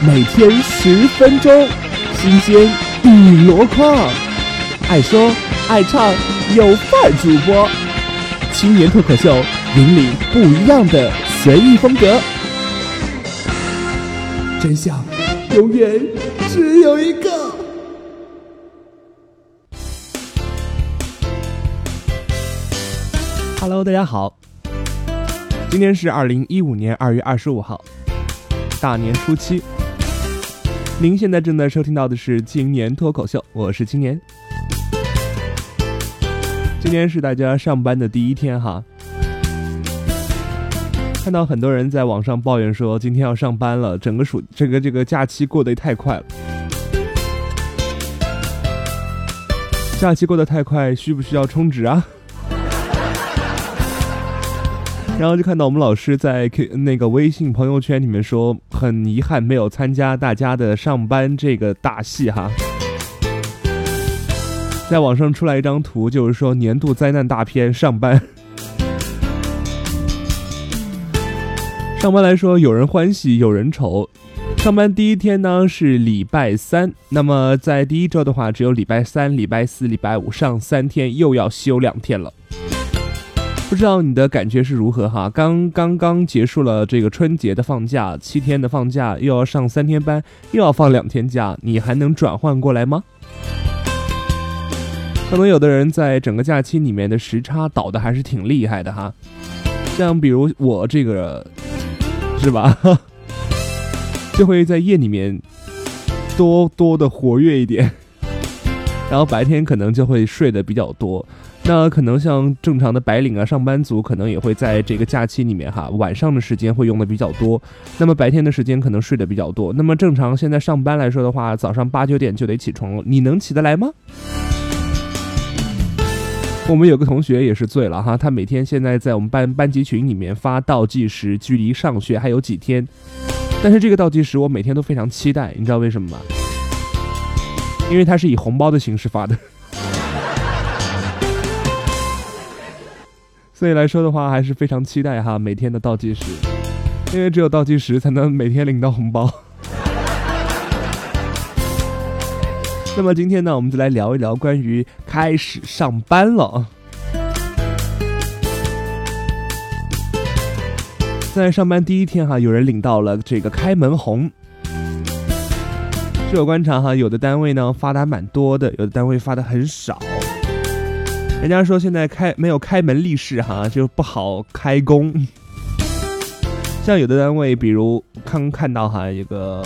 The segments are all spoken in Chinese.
每天十分钟，新鲜一箩筐，爱说爱唱有范主播，青年脱口秀，引领不一样的随意风格，真相永远只有一个。Hello，大家好，今天是二零一五年二月二十五号，大年初七。您现在正在收听到的是青年脱口秀，我是青年。今天是大家上班的第一天哈，看到很多人在网上抱怨说今天要上班了，整个暑这个这个假期过得太快了。假期过得太快，需不需要充值啊？然后就看到我们老师在 Q 那个微信朋友圈里面说，很遗憾没有参加大家的上班这个大戏哈。在网上出来一张图，就是说年度灾难大片上班。上班来说，有人欢喜有人愁。上班第一天呢是礼拜三，那么在第一周的话，只有礼拜三、礼拜四、礼拜五上三天，又要休两天了。不知道你的感觉是如何哈？刚刚刚结束了这个春节的放假，七天的放假，又要上三天班，又要放两天假，你还能转换过来吗？可能有的人在整个假期里面的时差倒的还是挺厉害的哈，像比如我这个，是吧？就会在夜里面多多的活跃一点，然后白天可能就会睡得比较多。那可能像正常的白领啊，上班族可能也会在这个假期里面哈，晚上的时间会用的比较多，那么白天的时间可能睡得比较多。那么正常现在上班来说的话，早上八九点就得起床了，你能起得来吗？我们有个同学也是醉了哈，他每天现在在我们班班级群里面发倒计时，距离上学还有几天，但是这个倒计时我每天都非常期待，你知道为什么吗？因为他是以红包的形式发的。所以来说的话，还是非常期待哈每天的倒计时，因为只有倒计时才能每天领到红包。那么今天呢，我们就来聊一聊关于开始上班了。在上班第一天哈，有人领到了这个开门红。据我观察哈，有的单位呢发的蛮多的，有的单位发的很少。人家说现在开没有开门立誓哈，就不好开工。像有的单位，比如刚看到哈一个，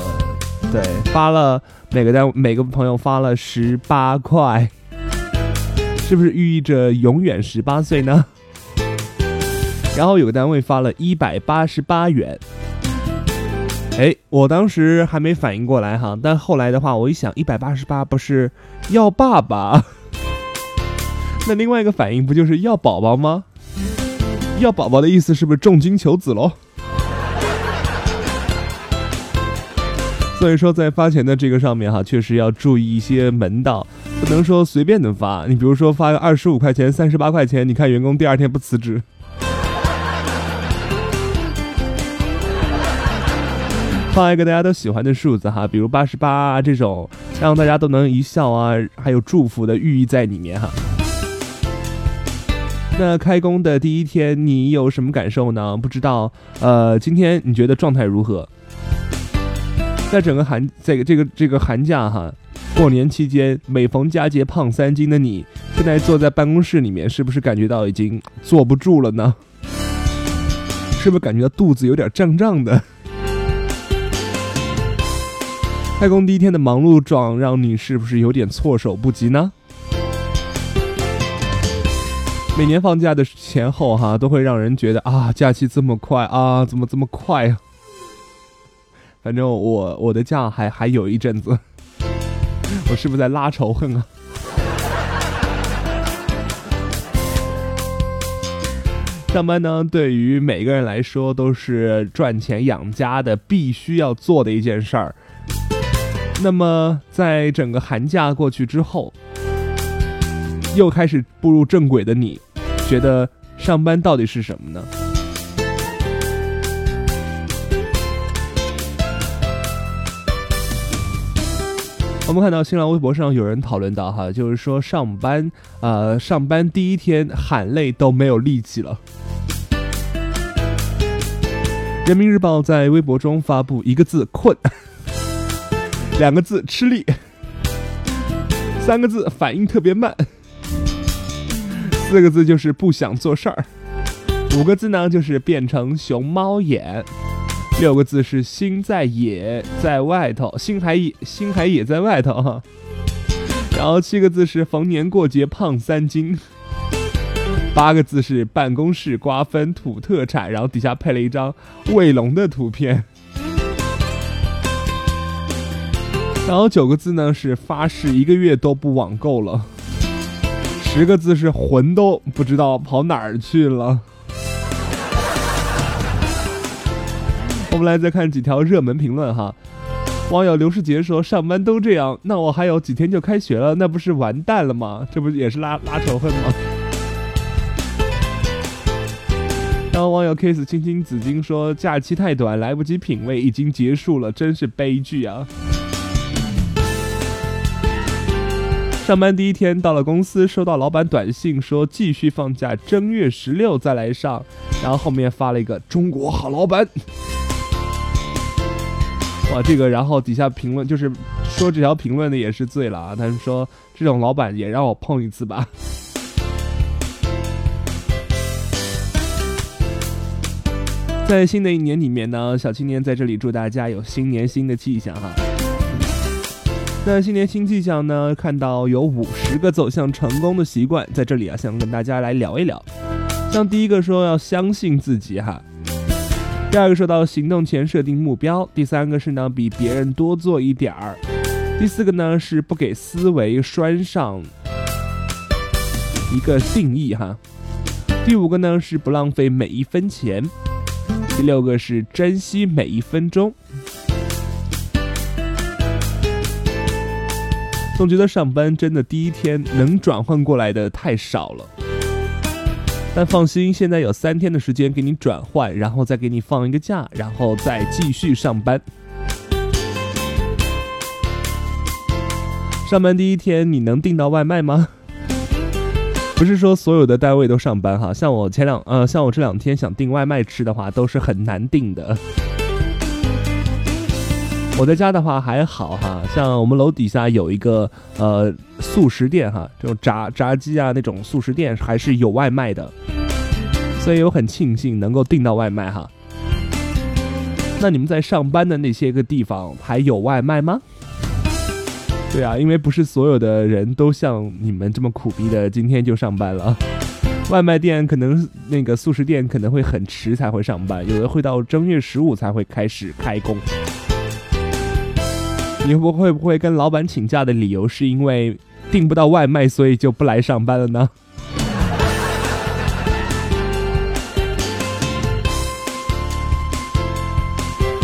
对，发了每个单每个朋友发了十八块，是不是寓意着永远十八岁呢？然后有个单位发了一百八十八元，哎，我当时还没反应过来哈，但后来的话，我一想，一百八十八不是要爸爸？那另外一个反应不就是要宝宝吗？要宝宝的意思是不是重金求子喽？所以说在发钱的这个上面哈，确实要注意一些门道，不能说随便的发。你比如说发个二十五块钱、三十八块钱，你看员工第二天不辞职。发一个大家都喜欢的数字哈，比如八十八啊这种，让大家都能一笑啊，还有祝福的寓意在里面哈。那开工的第一天，你有什么感受呢？不知道，呃，今天你觉得状态如何？在整个寒，在这个这个寒假哈，过年期间，每逢佳节胖三斤的你，现在坐在办公室里面，是不是感觉到已经坐不住了呢？是不是感觉到肚子有点胀胀的？开工第一天的忙碌状，让你是不是有点措手不及呢？每年放假的前后，哈，都会让人觉得啊，假期这么快啊，怎么这么快啊？反正我我的假还还有一阵子，我是不是在拉仇恨啊？上班呢，对于每个人来说都是赚钱养家的必须要做的一件事儿。那么，在整个寒假过去之后。又开始步入正轨的你，觉得上班到底是什么呢？我们看到新浪微博上有人讨论到哈，就是说上班，呃，上班第一天喊累都没有力气了。人民日报在微博中发布一个字困，两个字吃力，三个字反应特别慢，四个字就是不想做事儿，五个字呢就是变成熊猫眼。六个字是心在野在外头，心还野心还野在外头哈。然后七个字是逢年过节胖三斤。八个字是办公室瓜分土特产，然后底下配了一张卫龙的图片。然后九个字呢是发誓一个月都不网购了。十个字是魂都不知道跑哪儿去了。我们来再看几条热门评论哈。网友刘世杰说：“上班都这样，那我还有几天就开学了，那不是完蛋了吗？这不也是拉拉仇恨吗？”然后网友 kiss 青青紫金说：“假期太短，来不及品味，已经结束了，真是悲剧啊！”上班第一天到了公司，收到老板短信说继续放假，正月十六再来上，然后后面发了一个“中国好老板”。哇，这个，然后底下评论就是说这条评论的也是醉了啊！他们说这种老板也让我碰一次吧。在新的一年里面呢，小青年在这里祝大家有新年新的气象哈。那新年新气象呢，看到有五十个走向成功的习惯，在这里啊，想跟大家来聊一聊。像第一个说要相信自己哈。第二个说到行动前设定目标，第三个是呢比别人多做一点儿，第四个呢是不给思维拴上一个定义哈，第五个呢是不浪费每一分钱，第六个是珍惜每一分钟。总觉得上班真的第一天能转换过来的太少了。但放心，现在有三天的时间给你转换，然后再给你放一个假，然后再继续上班。上班第一天，你能订到外卖吗？不是说所有的单位都上班哈，像我前两呃，像我这两天想订外卖吃的话，都是很难订的。我在家的话还好哈，像我们楼底下有一个呃素食店哈，这种炸炸鸡啊那种素食店还是有外卖的，所以我很庆幸能够订到外卖哈。那你们在上班的那些个地方还有外卖吗？对啊，因为不是所有的人都像你们这么苦逼的，今天就上班了。外卖店可能那个素食店可能会很迟才会上班，有的会到正月十五才会开始开工。你会不会跟老板请假的理由是因为订不到外卖，所以就不来上班了呢？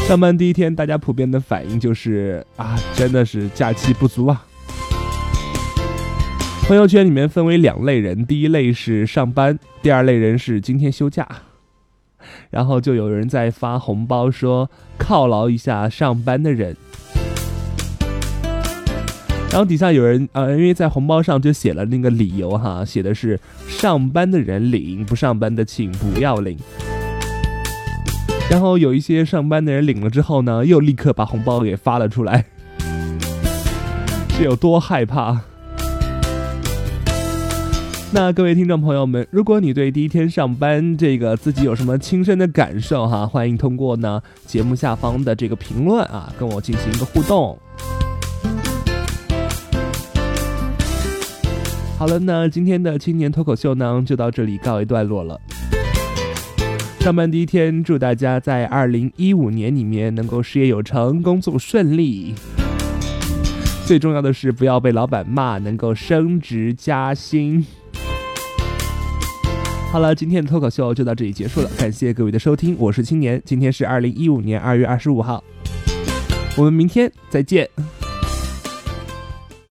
上班第一天，大家普遍的反应就是啊，真的是假期不足啊。朋友圈里面分为两类人，第一类是上班，第二类人是今天休假。然后就有人在发红包说犒劳一下上班的人。然后底下有人呃，因为在红包上就写了那个理由哈，写的是上班的人领，不上班的请不要领。然后有一些上班的人领了之后呢，又立刻把红包给发了出来，是有多害怕？那各位听众朋友们，如果你对第一天上班这个自己有什么亲身的感受哈，欢迎通过呢节目下方的这个评论啊，跟我进行一个互动。好了，那今天的青年脱口秀呢，就到这里告一段落了。上班第一天，祝大家在二零一五年里面能够事业有成，工作顺利。最重要的是，不要被老板骂，能够升职加薪。好了，今天的脱口秀就到这里结束了，感谢各位的收听，我是青年，今天是二零一五年二月二十五号，我们明天再见。